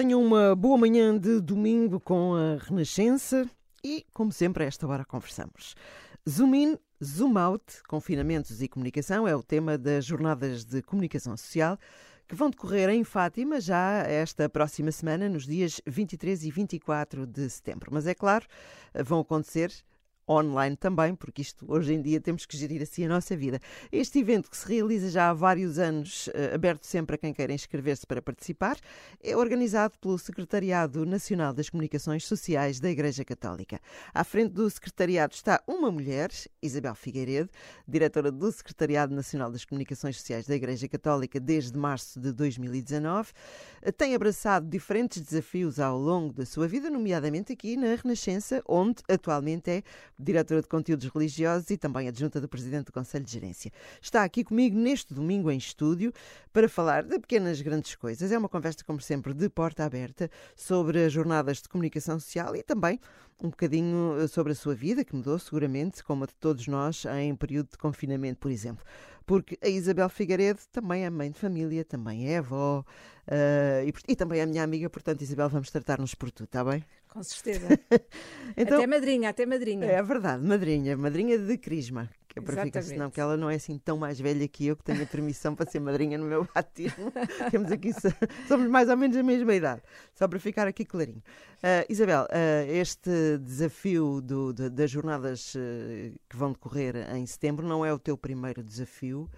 Tenham uma boa manhã de domingo com a Renascença e, como sempre, a esta hora conversamos. Zoom in, zoom out, confinamentos e comunicação é o tema das jornadas de comunicação social que vão decorrer em Fátima já esta próxima semana, nos dias 23 e 24 de setembro. Mas é claro, vão acontecer online também, porque isto hoje em dia temos que gerir assim a nossa vida. Este evento que se realiza já há vários anos, eh, aberto sempre a quem queira inscrever-se para participar, é organizado pelo Secretariado Nacional das Comunicações Sociais da Igreja Católica. À frente do secretariado está uma mulher, Isabel Figueiredo, diretora do Secretariado Nacional das Comunicações Sociais da Igreja Católica desde março de 2019. Tem abraçado diferentes desafios ao longo da sua vida, nomeadamente aqui na Renascença, onde atualmente é diretora de conteúdos religiosos e também adjunta do presidente do Conselho de Gerência. Está aqui comigo neste domingo em estúdio para falar de pequenas grandes coisas. É uma conversa, como sempre, de porta aberta sobre as jornadas de comunicação social e também um bocadinho eh, sobre a sua vida, que mudou seguramente, como a de todos nós, em período de confinamento, por exemplo. Porque a Isabel Figueiredo também é mãe de família, também é avó uh, e, e, também é minha amiga, portanto, Isabel, vamos tratar-nos por tu, está bem? Com certeza. então, até madrinha, até madrinha. É verdade, madrinha, madrinha de Crisma, que é para ficar, senão que ela não é assim tão mais velha que eu, que tenho a permissão para ser madrinha no meu batismo. Temos aqui, somos mais ou menos a mesma idade, só para ficar aqui clarinho. Uh, Isabel, uh, este desafio do, de, das jornadas uh, que vão decorrer em setembro não é o teu primeiro desafio.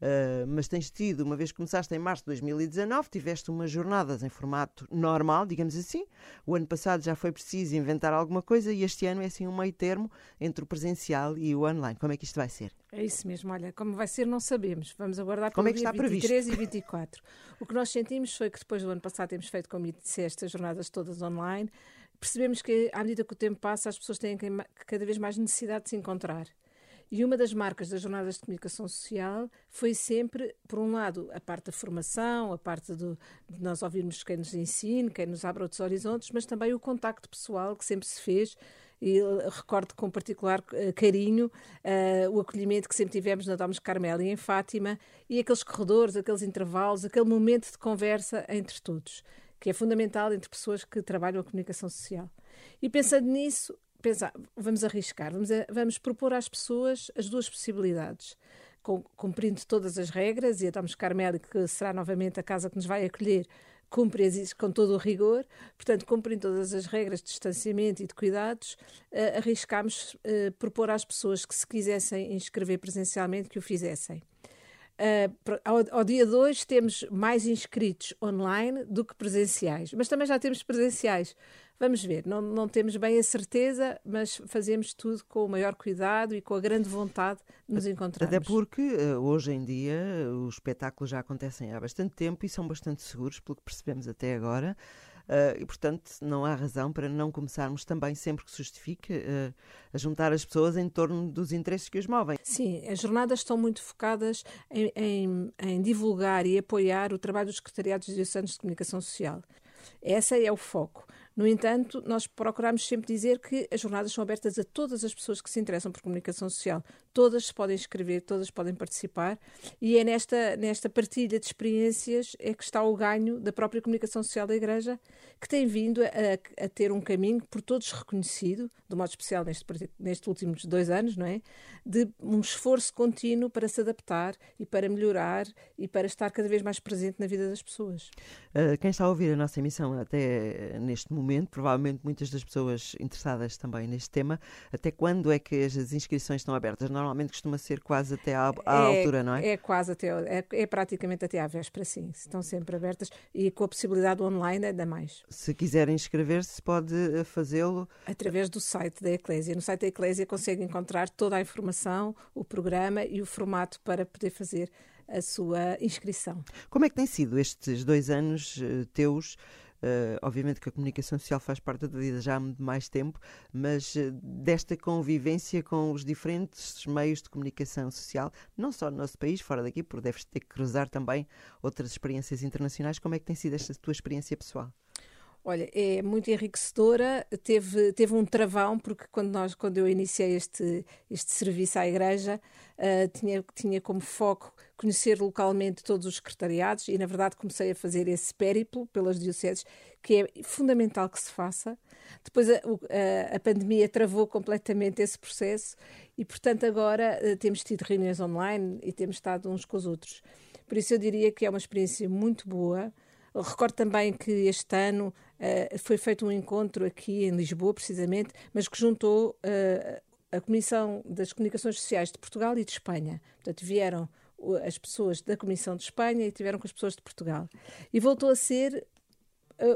Uh, mas tens tido, uma vez que começaste em março de 2019, tiveste umas jornadas em formato normal, digamos assim. O ano passado já foi preciso inventar alguma coisa e este ano é assim um meio termo entre o presencial e o online. Como é que isto vai ser? É isso mesmo, olha, como vai ser não sabemos. Vamos aguardar como é que está 23 previsto? e 24. o que nós sentimos foi que depois do ano passado temos feito, como disseste, as jornadas todas online. Percebemos que, à medida que o tempo passa, as pessoas têm cada vez mais necessidade de se encontrar. E uma das marcas das jornadas de comunicação social foi sempre, por um lado, a parte da formação, a parte do, de nós ouvirmos quem nos ensina, quem nos abre outros horizontes, mas também o contacto pessoal que sempre se fez. E recordo com particular uh, carinho uh, o acolhimento que sempre tivemos na Domus Carmela e em Fátima e aqueles corredores, aqueles intervalos, aquele momento de conversa entre todos, que é fundamental entre pessoas que trabalham a comunicação social. E pensando nisso, pensar, vamos arriscar, vamos, a, vamos propor às pessoas as duas possibilidades. Cumprindo todas as regras, e a Tomes Carmelo, que será novamente a casa que nos vai acolher, cumpre com todo o rigor, portanto, cumprindo todas as regras de distanciamento e de cuidados, uh, arriscámos uh, propor às pessoas que se quisessem inscrever presencialmente que o fizessem. Uh, ao, ao, dia de hoje temos mais inscritos online do que presenciais, mas também já temos presenciais. Vamos ver, não, não temos bem a certeza, mas fazemos tudo com o maior cuidado e com a grande vontade de nos encontrarmos. Até porque uh, hoje em dia os espetáculos já acontecem há bastante tempo e são bastante seguros, pelo que percebemos até agora. Uh, e, portanto, não há razão para não começarmos também, sempre que se justifique, uh, a juntar as pessoas em torno dos interesses que os movem. Sim, as jornadas estão muito focadas em, em, em divulgar e apoiar o trabalho dos secretariados diocesanos de comunicação social. Esse é o foco. No entanto, nós procuramos sempre dizer que as jornadas são abertas a todas as pessoas que se interessam por comunicação social. Todas se podem inscrever, todas podem participar e é nesta, nesta partilha de experiências é que está o ganho da própria comunicação social da Igreja, que tem vindo a, a ter um caminho por todos reconhecido, de modo especial neste, nestes últimos dois anos, não é? De um esforço contínuo para se adaptar e para melhorar e para estar cada vez mais presente na vida das pessoas. Uh, quem está a ouvir a nossa emissão até neste momento momento, provavelmente muitas das pessoas interessadas também neste tema, até quando é que as inscrições estão abertas? Normalmente costuma ser quase até à, à é, altura, não é? É quase até, é, é, praticamente até à véspera, sim. Estão sempre abertas e com a possibilidade online ainda mais. Se quiserem inscrever-se, pode eh, fazê-lo? Através do site da Eclésia. No site da Eclésia consegue encontrar toda a informação, o programa e o formato para poder fazer a sua inscrição. Como é que têm sido estes dois anos uh, teus Uh, obviamente que a comunicação social faz parte da vida já há muito mais tempo, mas uh, desta convivência com os diferentes meios de comunicação social, não só no nosso país, fora daqui, porque deves ter que cruzar também outras experiências internacionais. Como é que tem sido esta tua experiência pessoal? Olha, é muito enriquecedora. Teve, teve um travão, porque quando, nós, quando eu iniciei este, este serviço à Igreja, uh, tinha, tinha como foco conhecer localmente todos os secretariados e, na verdade, comecei a fazer esse périplo pelas dioceses, que é fundamental que se faça. Depois a, a, a pandemia travou completamente esse processo e, portanto, agora uh, temos tido reuniões online e temos estado uns com os outros. Por isso, eu diria que é uma experiência muito boa. Recordo também que este ano uh, foi feito um encontro aqui em Lisboa, precisamente, mas que juntou uh, a Comissão das Comunicações Sociais de Portugal e de Espanha. Portanto, vieram as pessoas da Comissão de Espanha e tiveram com as pessoas de Portugal. E voltou a ser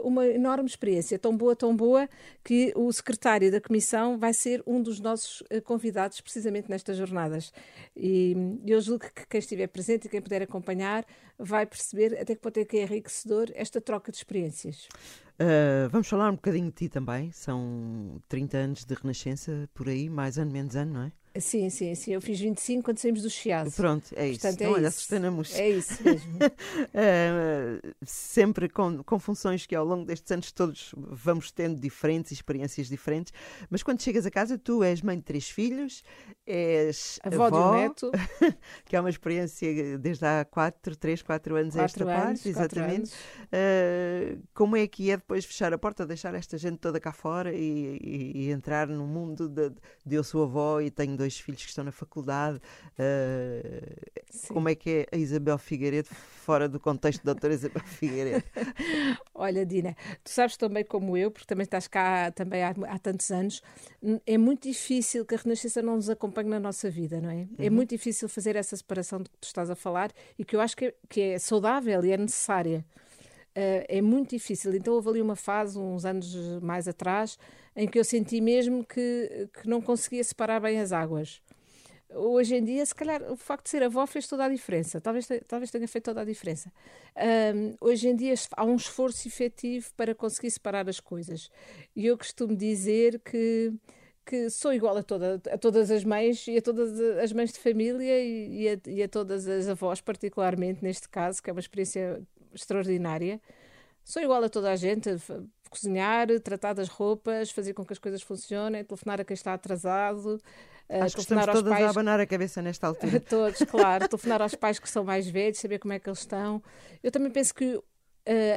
uma enorme experiência, tão boa, tão boa, que o secretário da Comissão vai ser um dos nossos eh, convidados precisamente nestas jornadas. E eu julgo que quem estiver presente e quem puder acompanhar vai perceber até que pode ter que é enriquecedor esta troca de experiências. Uh, vamos falar um bocadinho de ti também. São 30 anos de Renascença por aí, mais ano, menos ano, não é? Sim, sim, sim. Eu fiz 25 quando saímos do Chiado. Pronto, é isso. Portanto, então, é olha, sustenamos. É isso mesmo. uh, sempre com, com funções que ao longo destes anos todos vamos tendo diferentes, experiências diferentes. Mas quando chegas a casa, tu és mãe de três filhos, és avó, avó de um neto. que é uma experiência desde há 4, 3, 4 anos quatro esta anos, parte, exatamente. Uh, como é que é depois fechar a porta, deixar esta gente toda cá fora e, e, e entrar no mundo de, de eu sou avó e tenho dois filhos que estão na faculdade. Uh, como é que é a Isabel Figueiredo fora do contexto da doutora Isabel Figueiredo? Olha, Dina, tu sabes também como eu, porque também estás cá também há, há tantos anos, é muito difícil que a Renascença não nos acompanhe na nossa vida, não é? é uhum. É muito difícil fazer essa separação de que tu estás a falar e que eu acho que é, que é saudável e é necessária. Uh, é muito difícil. Então houve ali uma fase, uns anos mais atrás, em que eu senti mesmo que, que não conseguia separar bem as águas. Hoje em dia, se calhar, o facto de ser avó fez toda a diferença. Talvez, talvez tenha feito toda a diferença. hoje em dia há um esforço efetivo para conseguir separar as coisas. E eu costumo dizer que que sou igual a, toda, a todas as mães e a todas as mães de família e, e, a, e, a, todas as avós, particularmente neste caso, que é uma experiência extraordinária. Sou igual a toda a gente, cozinhar, tratar das roupas, fazer com que as coisas funcionem, telefonar a quem está atrasado. Acho que estamos todas pais... a abanar a cabeça nesta altura. Todos, claro. telefonar aos pais que são mais velhos, saber como é que eles estão. Eu também penso que uh,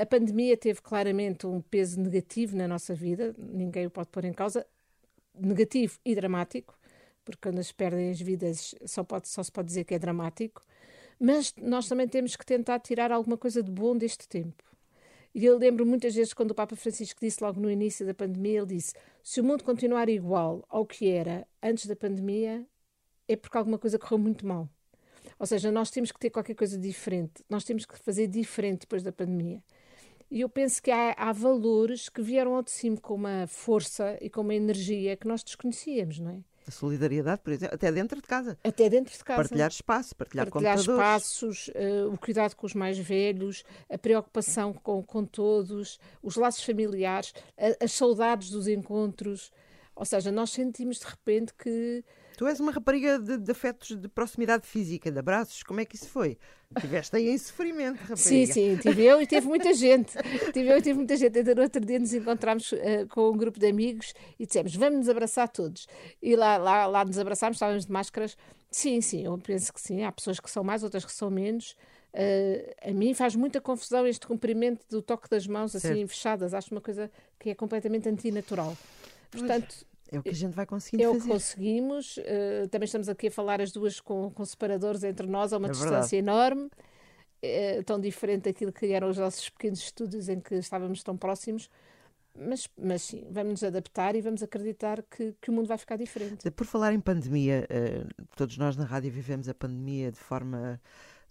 a pandemia teve claramente um peso negativo na nossa vida, ninguém o pode pôr em causa, negativo e dramático, porque quando se perdem as vidas só, pode, só se pode dizer que é dramático, mas nós também temos que tentar tirar alguma coisa de bom deste tempo. E eu lembro muitas vezes quando o Papa Francisco disse logo no início da pandemia, ele disse: se o mundo continuar igual ao que era antes da pandemia, é porque alguma coisa correu muito mal. Ou seja, nós temos que ter qualquer coisa diferente, nós temos que fazer diferente depois da pandemia. E eu penso que há, há, valores que vieram ao de cima com uma força e com uma energia que nós desconhecíamos, não é? A solidariedade, por exemplo, até dentro de casa. Até dentro de casa. Partilhar espaço, partilhar, partilhar computadores. espaços, uh, o cuidado com os mais velhos, a preocupação com, com todos, os laços familiares, a, as saudades dos encontros. Ou seja, nós sentimos de repente que Tu és uma rapariga de, de, afetos de proximidade física, de abraços. Como é que isso foi? Tiveste aí em sofrimento, rapariga. Sim, sim, tive eu e teve muita gente. tive eu e tive muita gente. Ainda no outro dia nos encontramos uh, com um grupo de amigos e dissemos, vamos nos abraçar todos. E lá, lá, lá nos abraçámos, estávamos de máscaras. Sim, sim, eu penso que sim. Há pessoas que são mais, outras que são menos. Uh, a mim faz muita confusão este cumprimento do toque das mãos assim certo. fechadas. Acho uma coisa que é completamente antinatural. Portanto, é o que a gente vai conseguindo é fazer. É o que conseguimos. Uh, também estamos aqui a falar as duas com, com separadores entre nós a uma é distância verdade. enorme. É, tão diferente daquilo que eram os nossos pequenos estudos em que estávamos tão próximos. Mas, mas sim, vamos nos adaptar e vamos acreditar que, que o mundo vai ficar diferente. Por falar em pandemia, uh, todos nós na rádio vivemos a pandemia de forma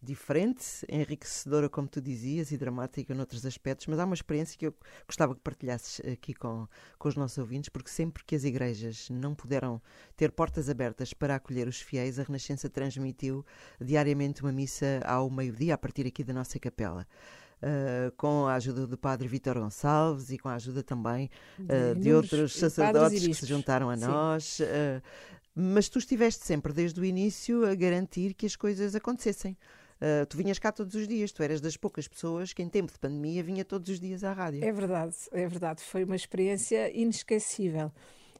diferente, enriquecedora, como tu dizias, e dramática noutros aspectos, mas há uma experiência que eu gostava que partilhasses aqui com, com os nossos ouvintes, porque sempre que as igrejas não puderam ter portas abertas para acolher os fiéis, a Renascença transmitiu diariamente uma missa ao meio-dia, a partir aqui da nossa capela. Uh, com a ajuda do padre Vítor Gonçalves e com a ajuda também uh, de, de outros sacerdotes que se juntaram a Sim. nós. Uh, mas tu estiveste sempre, desde o início, a garantir que as coisas acontecessem. Uh, tu vinhas cá todos os dias, tu eras das poucas pessoas que em tempo de pandemia vinha todos os dias à rádio. É verdade, é verdade. Foi uma experiência inesquecível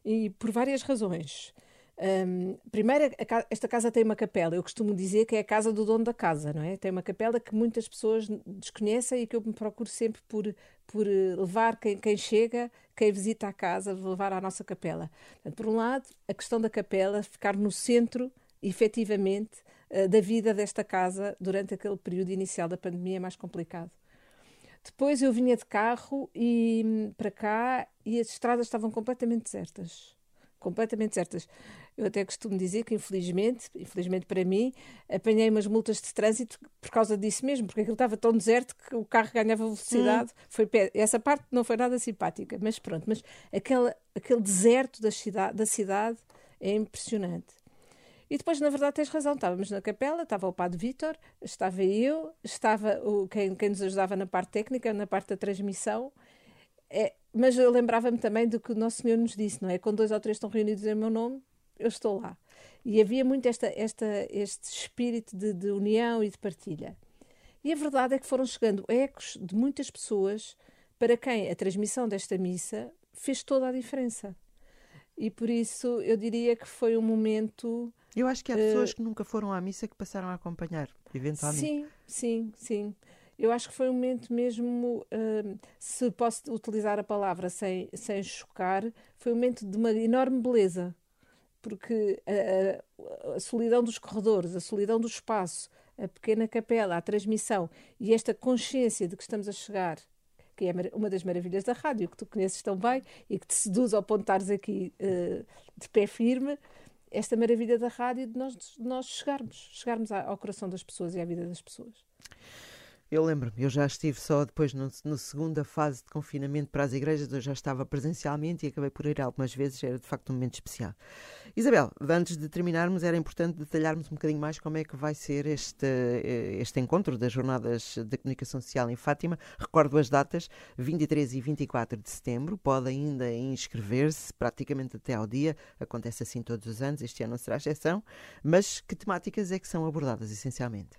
e por várias razões. Um, primeiro, esta casa tem uma capela. Eu costumo dizer que é a casa do dono da casa, não é? Tem uma capela que muitas pessoas desconhecem e que eu me procuro sempre por, por eh, levar quem, quem chega, quem visita a casa, levar à nossa capela. Portanto, por um lado, a questão da capela ficar no centro, efetivamente, da vida desta casa durante aquele período inicial da pandemia mais complicado. Depois eu vinha de carro e hum, para cá e as estradas estavam completamente desertas completamente desertas. Eu até costumo dizer que, infelizmente, infelizmente para mim, apanhei umas multas de trânsito por causa disso mesmo, porque aquilo estava tão deserto que o carro ganhava velocidade. Hum. Foi, essa parte não foi nada simpática, mas pronto. Mas aquele, aquele deserto da cidade, da cidade é impressionante. E depois, na verdade, tens razão, estávamos na capela, estava o padre Vítor, estava eu, estava o, quem, quem nos ajudava na parte técnica, na parte da transmissão. É, mas eu lembrava-me também do que o Nosso Senhor nos disse, não é? Quando dois ou três estão reunidos em meu nome, eu estou lá. E havia muito esta, esta, este espírito de, de união e de partilha. E a verdade é que foram chegando ecos de muitas pessoas para quem a transmissão desta missa fez toda a diferença. E por isso eu diria que foi um momento. Eu acho que há pessoas uh, que nunca foram à missa que passaram a acompanhar, eventualmente. Sim, sim, sim. Eu acho que foi um momento mesmo, uh, se posso utilizar a palavra sem, sem chocar, foi um momento de uma enorme beleza porque a, a, a, solidão dos corredores, a solidão do espaço, a pequena capela, a transmissão e esta consciência de que estamos a chegar, que é uma das maravilhas da rádio, que tu conheces tão bem e que te seduz ao ponto de estares aqui uh, de pé firme, esta maravilha da rádio de nós, de nós chegarmos, chegarmos ao coração das pessoas e à vida das pessoas. Eu lembro-me, eu já estive só depois na segunda fase de confinamento para as igrejas, eu já estava presencialmente e acabei por ir algumas vezes, era de facto um momento especial. Isabel, antes de terminarmos, era importante detalharmos um bocadinho mais como é que vai ser este, eh, este encontro das Jornadas de Comunicação Social em Fátima. Recordo as datas, 23 e 24 de setembro, pode ainda inscrever-se praticamente até ao dia, acontece assim todos os anos, este ano não será exceção, mas que temáticas é que são abordadas essencialmente?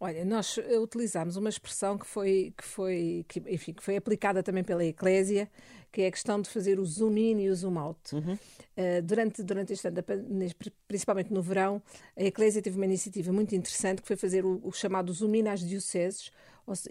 Olha, nós eh, utilizámos uma expressão que foi, que foi, que, enfim, que foi aplicada também pela Eclésia, que é a questão de fazer o zoom in e o zoom out. Uhum. Uh, durante, durante este ano, principalmente no verão, a Eclésia teve uma iniciativa muito interessante que foi fazer o, o chamado zoom in às dioceses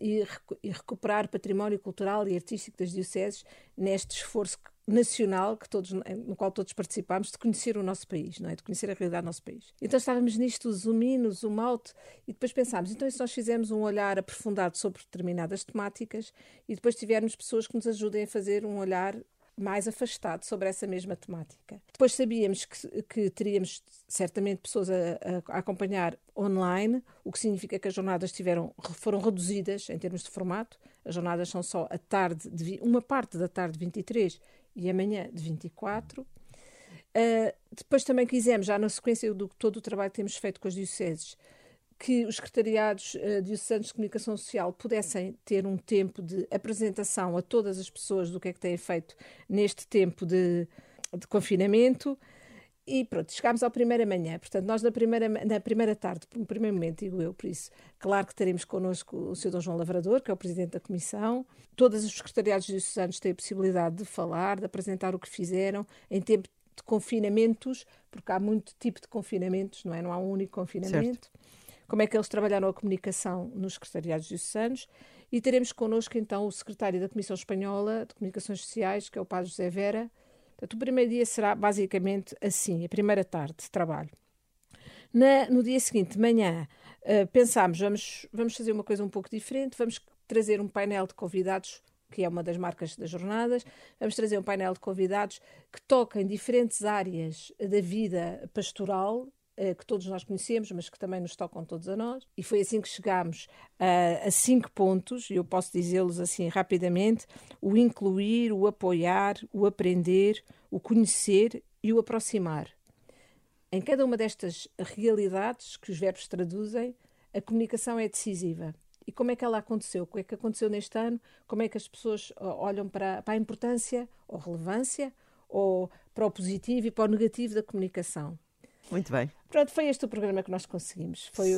e, e recuperar património cultural e artístico das dioceses neste esforço nacional que todos, no qual todos participámos, de conhecer o nosso país, não é? de conhecer a realidade do nosso país. Então estávamos nisto, zoom in, zoom out, e depois pensámos, então e se nós fizermos um olhar aprofundado sobre determinadas temáticas e depois tivermos pessoas que nos ajudem a fazer um olhar mais afastado sobre essa mesma temática. Depois sabíamos que, que teríamos certamente pessoas a, a, acompanhar online, o que significa que as jornadas tiveram, foram reduzidas em termos de formato. As jornadas são só a tarde, de, uma parte da tarde de 23 e amanhã de 24. Uh, ah, depois também quisemos, já na sequência do todo o trabalho que temos feito com as dioceses, que os secretariados uh, diocesanos de comunicação social pudessem ter um tempo de apresentação a todas as pessoas do que é que têm feito neste tempo de, de confinamento. E pronto, chegámos ao primeira manhã. Portanto, nós na primeira, na primeira tarde, no primeiro momento, digo eu, por isso, claro que teremos connosco o Sr. Dom João Lavrador, que é o Presidente da Comissão. Todos os secretariados diocesanos têm a possibilidade de falar, de apresentar o que fizeram em tempo de confinamentos, porque há muito tipo de confinamentos, não é? Não há um único confinamento. Certo como é que eles trabalharam a comunicação nos secretariados diocesanos e teremos connosco então o secretário da Comissão Espanhola de Comunicações Sociais, que é o Padre José Vera. Portanto, o primeiro dia será basicamente assim, a primeira tarde de trabalho. Na, no dia seguinte, de manhã, uh, pensámos, vamos, vamos fazer uma coisa um pouco diferente, vamos trazer um painel de convidados que é uma das marcas das jornadas. Vamos trazer um painel de convidados que toca em diferentes áreas da vida pastoral que todos nós conhecemos, mas que também nos tocam todos a nós. E foi assim que chegámos a, a cinco pontos, e eu posso dizê-los assim rapidamente: o incluir, o apoiar, o aprender, o conhecer e o aproximar. Em cada uma destas realidades que os verbos traduzem, a comunicação é decisiva. E como é que ela aconteceu? O que é que aconteceu neste ano? Como é que as pessoas olham para, para a importância ou relevância ou para o positivo e para o negativo da comunicação? Muito bem. Pronto, foi este o programa que nós conseguimos. Foi,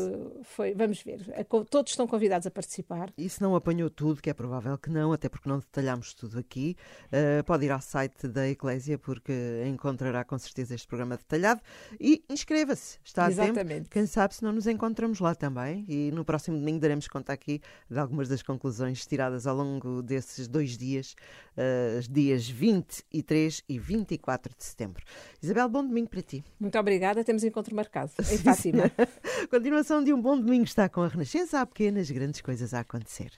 foi, vamos ver. Todos estão convidados a participar. E se não apanhou tudo, que é provável que não, até porque não detalhamos tudo aqui, uh, pode ir ao site da Eclésia, porque encontrará com certeza este programa detalhado. E inscreva-se. Está a Exatamente. tempo. Quem sabe se não nos encontramos lá também. E no próximo domingo daremos conta aqui de algumas das conclusões tiradas ao longo desses dois dias, uh, dias 23 e 24 de setembro. Isabel, bom domingo para ti. Muito obrigada. Temos encontro marcado em Fátima. Continuação de um bom domingo está com a Renascença. Há pequenas, grandes coisas a acontecer.